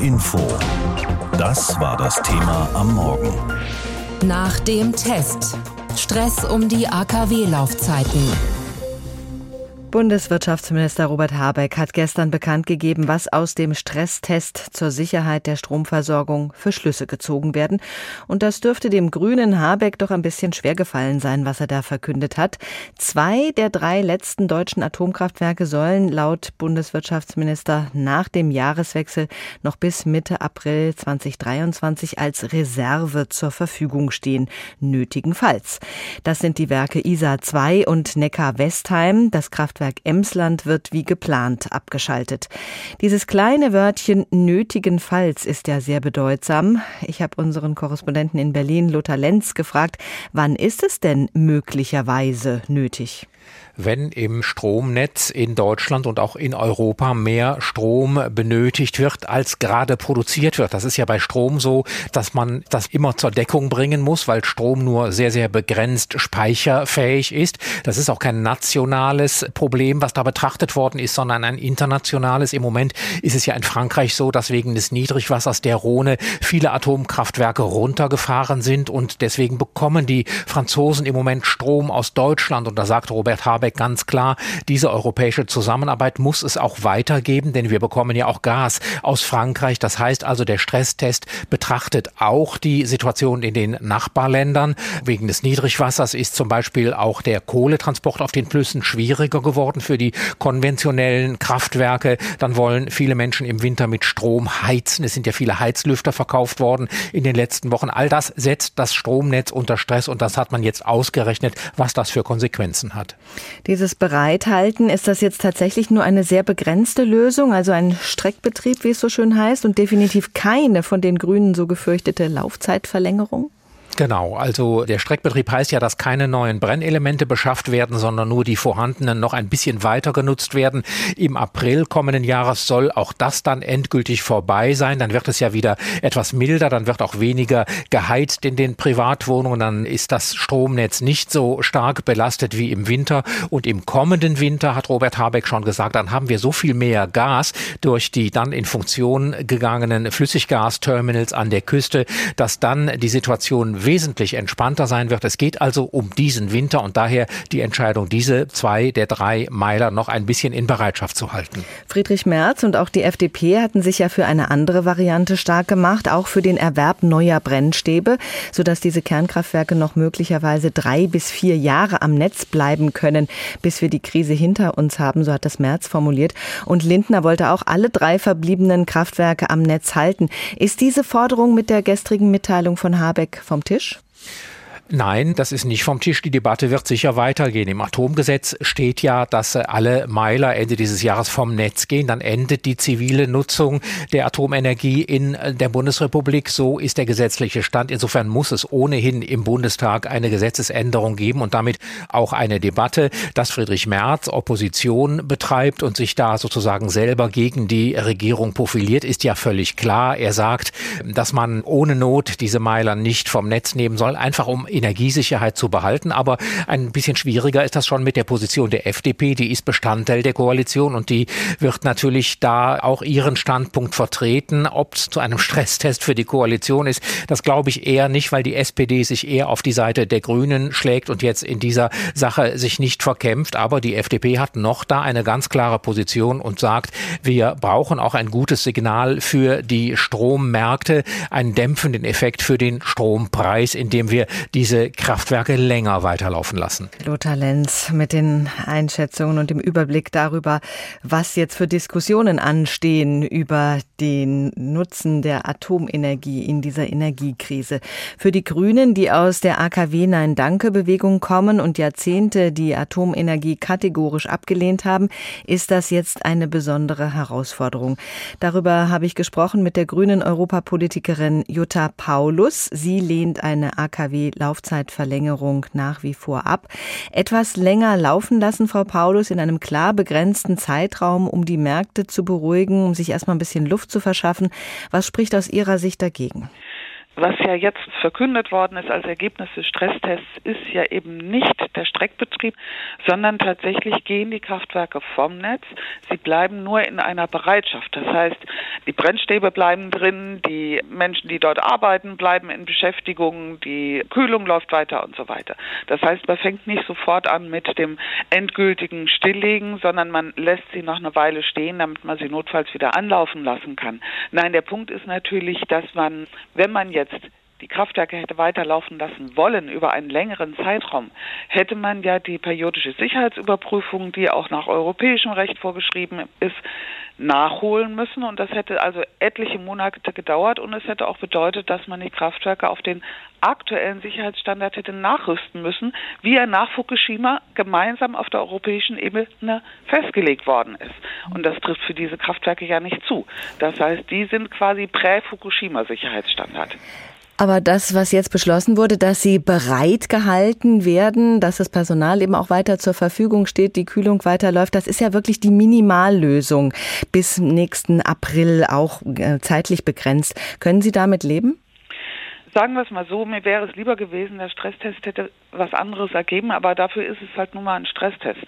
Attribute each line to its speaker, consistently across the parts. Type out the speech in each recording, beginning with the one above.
Speaker 1: Info. Das war das Thema am Morgen.
Speaker 2: Nach dem Test. Stress um die AKW-Laufzeiten.
Speaker 3: Bundeswirtschaftsminister Robert Habeck hat gestern bekannt gegeben, was aus dem Stresstest zur Sicherheit der Stromversorgung für Schlüsse gezogen werden. Und das dürfte dem grünen Habeck doch ein bisschen schwer gefallen sein, was er da verkündet hat. Zwei der drei letzten deutschen Atomkraftwerke sollen laut Bundeswirtschaftsminister nach dem Jahreswechsel noch bis Mitte April 2023 als Reserve zur Verfügung stehen, nötigenfalls. Das sind die Werke ISA 2 und Neckar-Westheim. Das Kraftwerk Kraftwerk Emsland wird wie geplant abgeschaltet. Dieses kleine Wörtchen nötigenfalls ist ja sehr bedeutsam. Ich habe unseren Korrespondenten in Berlin, Lothar Lenz, gefragt, wann ist es denn möglicherweise nötig?
Speaker 4: Wenn im Stromnetz in Deutschland und auch in Europa mehr Strom benötigt wird, als gerade produziert wird. Das ist ja bei Strom so, dass man das immer zur Deckung bringen muss, weil Strom nur sehr, sehr begrenzt speicherfähig ist. Das ist auch kein nationales Problem, was da betrachtet worden ist, sondern ein internationales. Im Moment ist es ja in Frankreich so, dass wegen des Niedrigwassers der Rhone viele Atomkraftwerke runtergefahren sind und deswegen bekommen die Franzosen im Moment Strom aus Deutschland. Und da sagt Robert Habeck, Habeck ganz klar, diese europäische Zusammenarbeit muss es auch weitergeben, denn wir bekommen ja auch Gas aus Frankreich. Das heißt also, der Stresstest betrachtet auch die Situation in den Nachbarländern. Wegen des Niedrigwassers ist zum Beispiel auch der Kohletransport auf den Flüssen schwieriger geworden für die konventionellen Kraftwerke. Dann wollen viele Menschen im Winter mit Strom heizen. Es sind ja viele Heizlüfter verkauft worden in den letzten Wochen. All das setzt das Stromnetz unter Stress und das hat man jetzt ausgerechnet, was das für Konsequenzen hat.
Speaker 3: Dieses Bereithalten, ist das jetzt tatsächlich nur eine sehr begrenzte Lösung, also ein Streckbetrieb, wie es so schön heißt, und definitiv keine von den Grünen so gefürchtete Laufzeitverlängerung?
Speaker 4: Genau, also der Streckbetrieb heißt ja, dass keine neuen Brennelemente beschafft werden, sondern nur die vorhandenen noch ein bisschen weiter genutzt werden. Im April kommenden Jahres soll auch das dann endgültig vorbei sein. Dann wird es ja wieder etwas milder, dann wird auch weniger geheizt in den Privatwohnungen, dann ist das Stromnetz nicht so stark belastet wie im Winter. Und im kommenden Winter, hat Robert Habeck schon gesagt, dann haben wir so viel mehr Gas durch die dann in Funktion gegangenen Flüssiggasterminals an der Küste, dass dann die Situation wesentlich entspannter sein wird. Es geht also um diesen Winter und daher die Entscheidung, diese zwei der drei Meiler noch ein bisschen in Bereitschaft zu halten.
Speaker 3: Friedrich Merz und auch die FDP hatten sich ja für eine andere Variante stark gemacht, auch für den Erwerb neuer Brennstäbe, sodass diese Kernkraftwerke noch möglicherweise drei bis vier Jahre am Netz bleiben können, bis wir die Krise hinter uns haben, so hat das Merz formuliert. Und Lindner wollte auch alle drei verbliebenen Kraftwerke am Netz halten. Ist diese Forderung mit der gestrigen Mitteilung von Habeck vom Tisch?
Speaker 4: Nein, das ist nicht vom Tisch. Die Debatte wird sicher weitergehen. Im Atomgesetz steht ja, dass alle Meiler Ende dieses Jahres vom Netz gehen. Dann endet die zivile Nutzung der Atomenergie in der Bundesrepublik. So ist der gesetzliche Stand. Insofern muss es ohnehin im Bundestag eine Gesetzesänderung geben und damit auch eine Debatte, dass Friedrich Merz Opposition betreibt und sich da sozusagen selber gegen die Regierung profiliert, ist ja völlig klar. Er sagt, dass man ohne Not diese Meiler nicht vom Netz nehmen soll, einfach um Energiesicherheit zu behalten. Aber ein bisschen schwieriger ist das schon mit der Position der FDP. Die ist Bestandteil der Koalition und die wird natürlich da auch ihren Standpunkt vertreten. Ob es zu einem Stresstest für die Koalition ist, das glaube ich eher nicht, weil die SPD sich eher auf die Seite der Grünen schlägt und jetzt in dieser Sache sich nicht verkämpft. Aber die FDP hat noch da eine ganz klare Position und sagt, wir brauchen auch ein gutes Signal für die Strommärkte, einen dämpfenden Effekt für den Strompreis, indem wir diese diese Kraftwerke länger weiterlaufen lassen.
Speaker 3: Lothar Lenz mit den Einschätzungen und dem Überblick darüber, was jetzt für Diskussionen anstehen über den Nutzen der Atomenergie in dieser Energiekrise. Für die Grünen, die aus der AKW Nein Danke Bewegung kommen und Jahrzehnte die Atomenergie kategorisch abgelehnt haben, ist das jetzt eine besondere Herausforderung. Darüber habe ich gesprochen mit der grünen Europapolitikerin Jutta Paulus. Sie lehnt eine AKW-Lauf Laufzeitverlängerung nach wie vor ab. Etwas länger laufen lassen, Frau Paulus, in einem klar begrenzten Zeitraum, um die Märkte zu beruhigen, um sich erstmal ein bisschen Luft zu verschaffen. Was spricht aus Ihrer Sicht dagegen?
Speaker 5: Was ja jetzt verkündet worden ist als Ergebnis des Stresstests, ist ja eben nicht der Streckbetrieb, sondern tatsächlich gehen die Kraftwerke vom Netz. Sie bleiben nur in einer Bereitschaft. Das heißt, die Brennstäbe bleiben drin, die Menschen, die dort arbeiten, bleiben in Beschäftigung, die Kühlung läuft weiter und so weiter. Das heißt, man fängt nicht sofort an mit dem endgültigen Stilllegen, sondern man lässt sie noch eine Weile stehen, damit man sie notfalls wieder anlaufen lassen kann. Nein, der Punkt ist natürlich, dass man, wenn man jetzt against die Kraftwerke hätte weiterlaufen lassen wollen über einen längeren Zeitraum, hätte man ja die periodische Sicherheitsüberprüfung, die auch nach europäischem Recht vorgeschrieben ist, nachholen müssen. Und das hätte also etliche Monate gedauert und es hätte auch bedeutet, dass man die Kraftwerke auf den aktuellen Sicherheitsstandard hätte nachrüsten müssen, wie er nach Fukushima gemeinsam auf der europäischen Ebene festgelegt worden ist. Und das trifft für diese Kraftwerke ja nicht zu. Das heißt, die sind quasi Prä-Fukushima-Sicherheitsstandard.
Speaker 3: Aber das, was jetzt beschlossen wurde, dass sie bereit gehalten werden, dass das Personal eben auch weiter zur Verfügung steht, die Kühlung weiterläuft, das ist ja wirklich die Minimallösung bis nächsten April auch äh, zeitlich begrenzt. Können Sie damit leben?
Speaker 5: sagen wir es mal so, mir wäre es lieber gewesen, der Stresstest hätte was anderes ergeben, aber dafür ist es halt nun mal ein Stresstest.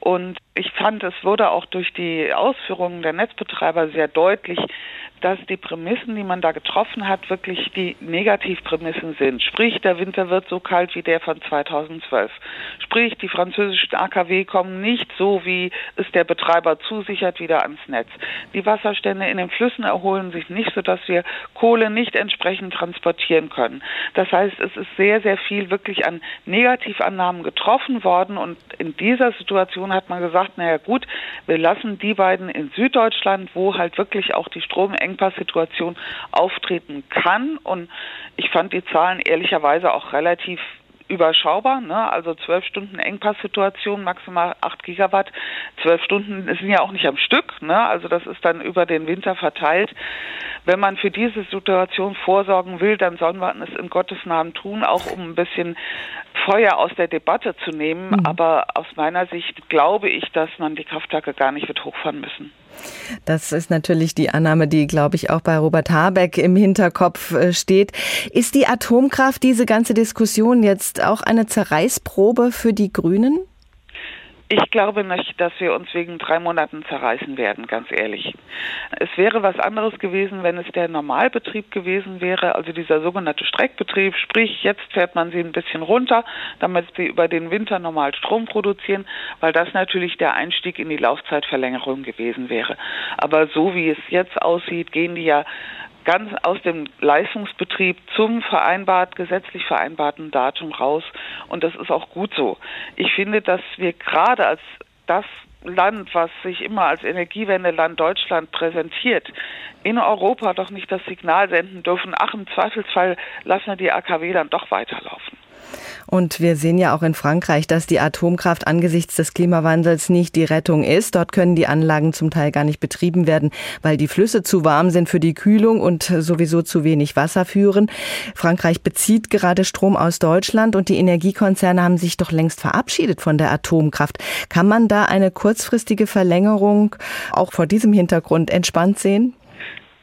Speaker 5: Und ich fand, es wurde auch durch die Ausführungen der Netzbetreiber sehr deutlich, dass die Prämissen, die man da getroffen hat, wirklich die Negativprämissen sind. Sprich, der Winter wird so kalt wie der von 2012. Sprich, die französischen AKW kommen nicht so, wie es der Betreiber zusichert, wieder ans Netz. Die Wasserstände in den Flüssen erholen sich nicht, sodass wir Kohle nicht entsprechend transportieren können. Das heißt, es ist sehr, sehr viel wirklich an Negativannahmen getroffen worden und in dieser Situation hat man gesagt, naja gut, wir lassen die beiden in Süddeutschland, wo halt wirklich auch die Stromengpasssituation auftreten kann und ich fand die Zahlen ehrlicherweise auch relativ überschaubar, ne? also zwölf Stunden Engpasssituation, maximal acht Gigawatt. Zwölf Stunden sind ja auch nicht am Stück, ne? also das ist dann über den Winter verteilt. Wenn man für diese Situation vorsorgen will, dann soll man es in Gottes Namen tun, auch um ein bisschen Feuer aus der Debatte zu nehmen. Mhm. Aber aus meiner Sicht glaube ich, dass man die Kraftwerke gar nicht wird hochfahren müssen.
Speaker 3: Das ist natürlich die Annahme, die, glaube ich, auch bei Robert Habeck im Hinterkopf äh, steht. Ist die Atomkraft, diese ganze Diskussion jetzt auch eine Zerreißprobe für die Grünen?
Speaker 5: Ich glaube nicht, dass wir uns wegen drei Monaten zerreißen werden, ganz ehrlich. Es wäre was anderes gewesen, wenn es der Normalbetrieb gewesen wäre, also dieser sogenannte Streckbetrieb, sprich jetzt fährt man sie ein bisschen runter, damit sie über den Winter normal Strom produzieren, weil das natürlich der Einstieg in die Laufzeitverlängerung gewesen wäre. Aber so wie es jetzt aussieht, gehen die ja ganz aus dem Leistungsbetrieb zum vereinbart, gesetzlich vereinbarten Datum raus. Und das ist auch gut so. Ich finde, dass wir gerade als das Land, was sich immer als Energiewendeland Deutschland präsentiert, in Europa doch nicht das Signal senden dürfen, ach, im Zweifelsfall lassen wir die AKW dann doch weiterlaufen.
Speaker 3: Und wir sehen ja auch in Frankreich, dass die Atomkraft angesichts des Klimawandels nicht die Rettung ist. Dort können die Anlagen zum Teil gar nicht betrieben werden, weil die Flüsse zu warm sind für die Kühlung und sowieso zu wenig Wasser führen. Frankreich bezieht gerade Strom aus Deutschland und die Energiekonzerne haben sich doch längst verabschiedet von der Atomkraft. Kann man da eine kurzfristige Verlängerung auch vor diesem Hintergrund entspannt sehen?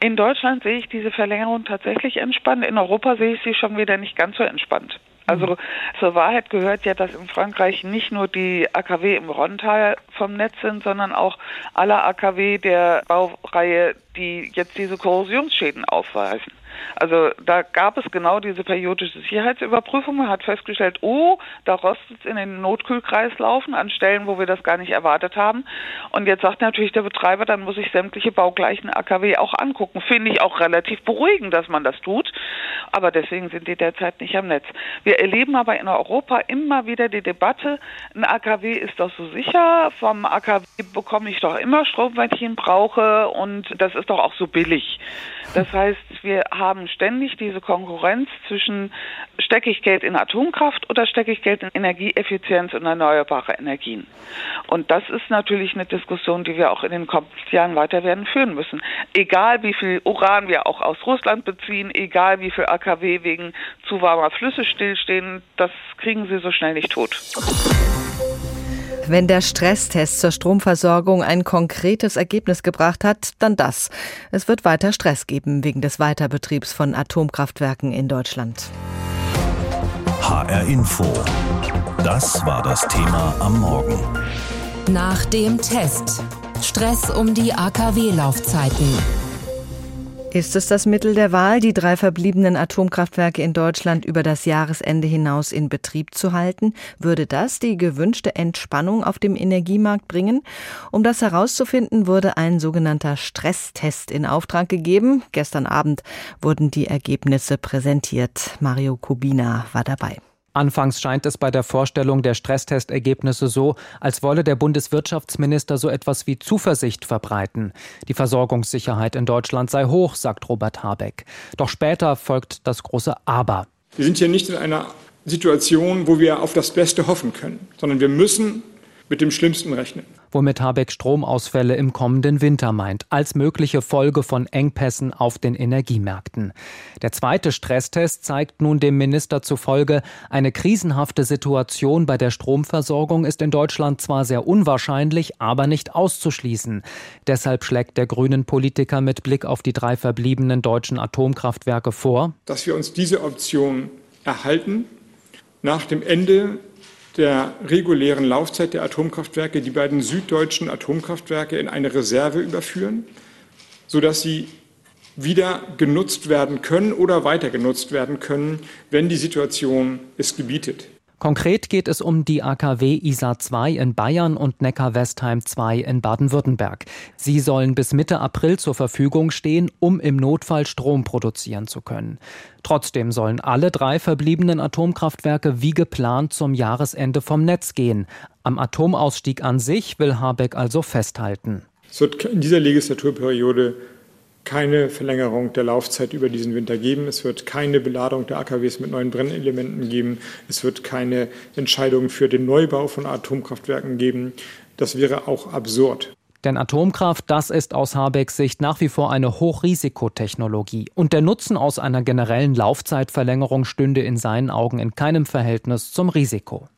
Speaker 5: In Deutschland sehe ich diese Verlängerung tatsächlich entspannt. In Europa sehe ich sie schon wieder nicht ganz so entspannt. Also zur Wahrheit gehört ja, dass in Frankreich nicht nur die AKW im Rhontal vom Netz sind, sondern auch alle AKW der Baureihe, die jetzt diese Korrosionsschäden aufweisen. Also da gab es genau diese periodische Sicherheitsüberprüfung. Man hat festgestellt, oh, da rostet es in den Notkühlkreislaufen an Stellen, wo wir das gar nicht erwartet haben. Und jetzt sagt natürlich der Betreiber, dann muss ich sämtliche baugleichen AKW auch angucken. Finde ich auch relativ beruhigend, dass man das tut. Aber deswegen sind die derzeit nicht am Netz. Wir erleben aber in Europa immer wieder die Debatte, ein AKW ist doch so sicher, vom AKW bekomme ich doch immer Strom, wenn ich ihn brauche und das ist doch auch so billig. Das heißt, wir haben ständig diese Konkurrenz zwischen stecke ich Geld in Atomkraft oder stecke ich Geld in Energieeffizienz und erneuerbare Energien. Und das ist natürlich eine Diskussion, die wir auch in den kommenden Jahren weiter werden führen müssen. Egal wie viel Uran wir auch aus Russland beziehen, egal wie viel AKW wegen zu warmer Flüsse stillstehen, das kriegen sie so schnell nicht tot.
Speaker 3: Wenn der Stresstest zur Stromversorgung ein konkretes Ergebnis gebracht hat, dann das. Es wird weiter Stress geben wegen des Weiterbetriebs von Atomkraftwerken in Deutschland.
Speaker 1: HR Info. Das war das Thema am Morgen.
Speaker 2: Nach dem Test. Stress um die AKW-Laufzeiten.
Speaker 3: Ist es das Mittel der Wahl, die drei verbliebenen Atomkraftwerke in Deutschland über das Jahresende hinaus in Betrieb zu halten? Würde das die gewünschte Entspannung auf dem Energiemarkt bringen? Um das herauszufinden, wurde ein sogenannter Stresstest in Auftrag gegeben. Gestern Abend wurden die Ergebnisse präsentiert. Mario Kubina war dabei.
Speaker 6: Anfangs scheint es bei der Vorstellung der Stresstestergebnisse so, als wolle der Bundeswirtschaftsminister so etwas wie Zuversicht verbreiten. Die Versorgungssicherheit in Deutschland sei hoch, sagt Robert Habeck. Doch später folgt das große Aber.
Speaker 7: Wir sind hier nicht in einer Situation, wo wir auf das Beste hoffen können, sondern wir müssen mit dem Schlimmsten rechnen
Speaker 6: womit Habeck Stromausfälle im kommenden Winter meint, als mögliche Folge von Engpässen auf den Energiemärkten. Der zweite Stresstest zeigt nun dem Minister zufolge, eine krisenhafte Situation bei der Stromversorgung ist in Deutschland zwar sehr unwahrscheinlich, aber nicht auszuschließen. Deshalb schlägt der grünen Politiker mit Blick auf die drei verbliebenen deutschen Atomkraftwerke vor,
Speaker 7: dass wir uns diese Option erhalten nach dem Ende der regulären Laufzeit der Atomkraftwerke die beiden süddeutschen Atomkraftwerke in eine Reserve überführen, sodass sie wieder genutzt werden können oder weiter genutzt werden können, wenn die Situation es gebietet.
Speaker 6: Konkret geht es um die AKW ISA 2 in Bayern und Neckar-Westheim 2 in Baden-Württemberg. Sie sollen bis Mitte April zur Verfügung stehen, um im Notfall Strom produzieren zu können. Trotzdem sollen alle drei verbliebenen Atomkraftwerke wie geplant zum Jahresende vom Netz gehen. Am Atomausstieg an sich will Habeck also festhalten.
Speaker 7: Es wird in dieser Legislaturperiode keine Verlängerung der Laufzeit über diesen Winter geben. Es wird keine Beladung der AKWs mit neuen Brennelementen geben. Es wird keine Entscheidung für den Neubau von Atomkraftwerken geben. Das wäre auch absurd.
Speaker 6: Denn Atomkraft, das ist aus Habecks Sicht nach wie vor eine Hochrisikotechnologie. Und der Nutzen aus einer generellen Laufzeitverlängerung stünde in seinen Augen in keinem Verhältnis zum Risiko.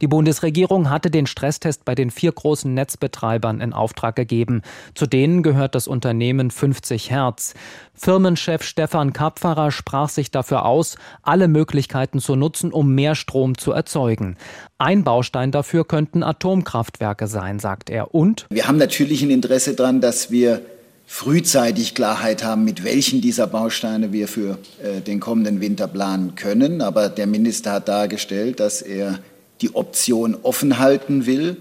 Speaker 6: Die Bundesregierung hatte den Stresstest bei den vier großen Netzbetreibern in Auftrag gegeben. Zu denen gehört das Unternehmen 50 Hertz. Firmenchef Stefan Kapferer sprach sich dafür aus, alle Möglichkeiten zu nutzen, um mehr Strom zu erzeugen. Ein Baustein dafür könnten Atomkraftwerke sein, sagt er. Und
Speaker 8: wir haben natürlich ein Interesse daran, dass wir frühzeitig Klarheit haben, mit welchen dieser Bausteine wir für äh, den kommenden Winter planen können. Aber der Minister hat dargestellt, dass er die Option offen halten will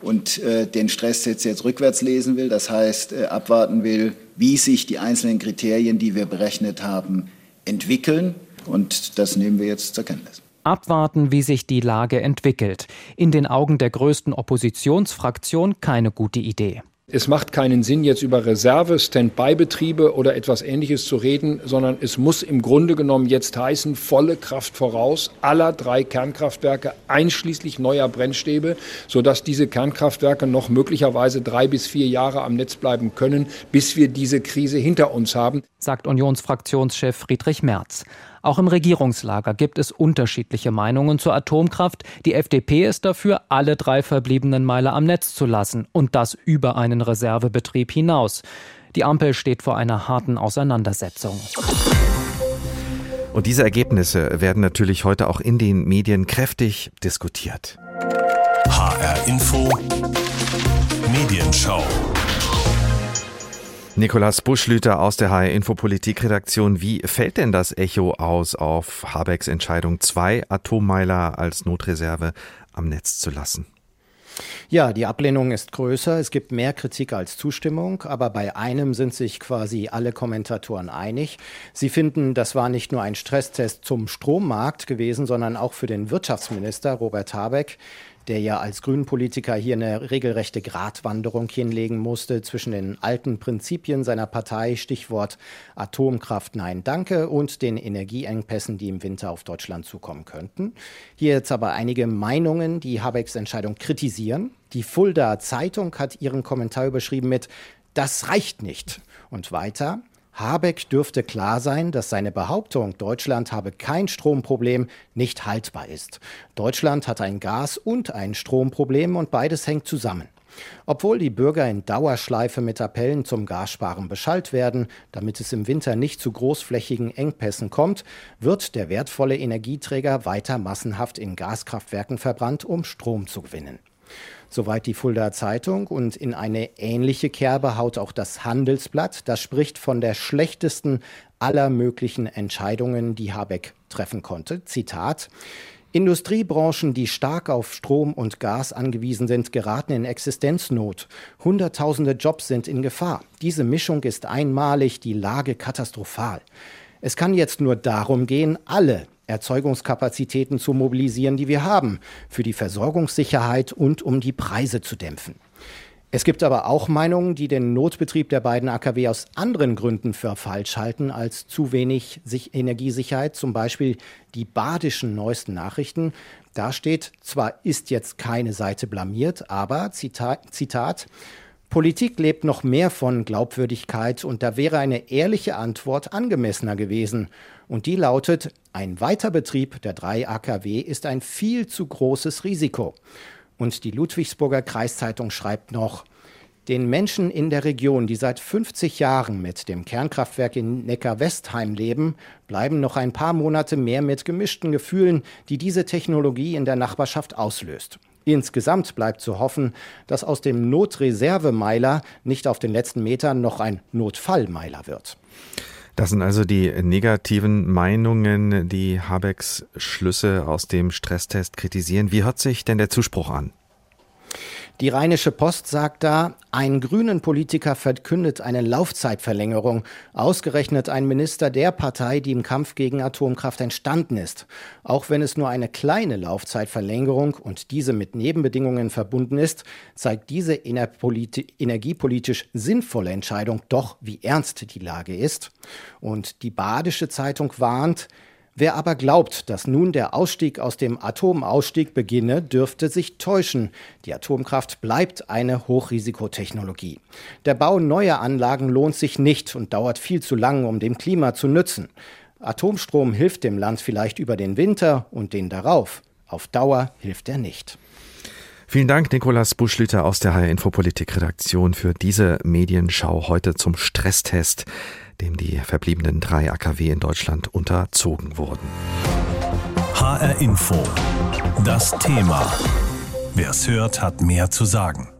Speaker 8: und äh, den Stresstest jetzt rückwärts lesen will. Das heißt, äh, abwarten will, wie sich die einzelnen Kriterien, die wir berechnet haben, entwickeln. Und das nehmen wir jetzt zur Kenntnis.
Speaker 6: Abwarten, wie sich die Lage entwickelt. In den Augen der größten Oppositionsfraktion keine gute Idee.
Speaker 9: Es macht keinen Sinn, jetzt über Reserve, Standby-Betriebe oder etwas Ähnliches zu reden, sondern es muss im Grunde genommen jetzt heißen, volle Kraft voraus aller drei Kernkraftwerke, einschließlich neuer Brennstäbe, sodass diese Kernkraftwerke noch möglicherweise drei bis vier Jahre am Netz bleiben können, bis wir diese Krise hinter uns haben.
Speaker 6: Sagt Unionsfraktionschef Friedrich Merz. Auch im Regierungslager gibt es unterschiedliche Meinungen zur Atomkraft. Die FDP ist dafür, alle drei verbliebenen Meiler am Netz zu lassen und das über einen Reservebetrieb hinaus. Die Ampel steht vor einer harten Auseinandersetzung.
Speaker 10: Und diese Ergebnisse werden natürlich heute auch in den Medien kräftig diskutiert.
Speaker 1: HR Info Medienschau
Speaker 10: Nikolas Buschlüter aus der HR Infopolitik-Redaktion. Wie fällt denn das Echo aus auf Habecks Entscheidung, zwei Atommeiler als Notreserve am Netz zu lassen?
Speaker 11: Ja, die Ablehnung ist größer. Es gibt mehr Kritik als Zustimmung, aber bei einem sind sich quasi alle Kommentatoren einig. Sie finden, das war nicht nur ein Stresstest zum Strommarkt gewesen, sondern auch für den Wirtschaftsminister Robert Habeck der ja als Grünpolitiker hier eine regelrechte Gratwanderung hinlegen musste zwischen den alten Prinzipien seiner Partei, Stichwort Atomkraft Nein Danke, und den Energieengpässen, die im Winter auf Deutschland zukommen könnten. Hier jetzt aber einige Meinungen, die Habecks Entscheidung kritisieren. Die Fulda Zeitung hat ihren Kommentar überschrieben mit Das reicht nicht. Und weiter. Habeck dürfte klar sein, dass seine Behauptung, Deutschland habe kein Stromproblem, nicht haltbar ist. Deutschland hat ein Gas- und ein Stromproblem und beides hängt zusammen. Obwohl die Bürger in Dauerschleife mit Appellen zum Gassparen beschallt werden, damit es im Winter nicht zu großflächigen Engpässen kommt, wird der wertvolle Energieträger weiter massenhaft in Gaskraftwerken verbrannt, um Strom zu gewinnen. Soweit die Fulda Zeitung und in eine ähnliche Kerbe haut auch das Handelsblatt. Das spricht von der schlechtesten aller möglichen Entscheidungen, die Habeck treffen konnte. Zitat Industriebranchen, die stark auf Strom und Gas angewiesen sind, geraten in Existenznot. Hunderttausende Jobs sind in Gefahr. Diese Mischung ist einmalig, die Lage katastrophal. Es kann jetzt nur darum gehen, alle Erzeugungskapazitäten zu mobilisieren, die wir haben, für die Versorgungssicherheit und um die Preise zu dämpfen. Es gibt aber auch Meinungen, die den Notbetrieb der beiden AKW aus anderen Gründen für falsch halten als zu wenig Energiesicherheit, zum Beispiel die badischen neuesten Nachrichten. Da steht, zwar ist jetzt keine Seite blamiert, aber Zitat, Zitat Politik lebt noch mehr von Glaubwürdigkeit und da wäre eine ehrliche Antwort angemessener gewesen. Und die lautet, ein Weiterbetrieb der drei AKW ist ein viel zu großes Risiko. Und die Ludwigsburger Kreiszeitung schreibt noch, den Menschen in der Region, die seit 50 Jahren mit dem Kernkraftwerk in Neckar-Westheim leben, bleiben noch ein paar Monate mehr mit gemischten Gefühlen, die diese Technologie in der Nachbarschaft auslöst. Insgesamt bleibt zu hoffen, dass aus dem Notreservemeiler nicht auf den letzten Metern noch ein Notfallmeiler wird.
Speaker 10: Das sind also die negativen Meinungen, die Habecks Schlüsse aus dem Stresstest kritisieren. Wie hört sich denn der Zuspruch an?
Speaker 11: Die Rheinische Post sagt da, ein grünen Politiker verkündet eine Laufzeitverlängerung, ausgerechnet ein Minister der Partei, die im Kampf gegen Atomkraft entstanden ist. Auch wenn es nur eine kleine Laufzeitverlängerung und diese mit Nebenbedingungen verbunden ist, zeigt diese energiepolitisch sinnvolle Entscheidung doch, wie ernst die Lage ist. Und die Badische Zeitung warnt, Wer aber glaubt, dass nun der Ausstieg aus dem Atomausstieg beginne, dürfte sich täuschen. Die Atomkraft bleibt eine Hochrisikotechnologie. Der Bau neuer Anlagen lohnt sich nicht und dauert viel zu lang, um dem Klima zu nützen. Atomstrom hilft dem Land vielleicht über den Winter und den darauf. Auf Dauer hilft er nicht.
Speaker 10: Vielen Dank, Nikolas Buschlüter aus der HR Infopolitik Redaktion für diese Medienschau heute zum Stresstest dem die verbliebenen drei AKW in Deutschland unterzogen wurden.
Speaker 1: HR Info. Das Thema. Wer es hört, hat mehr zu sagen.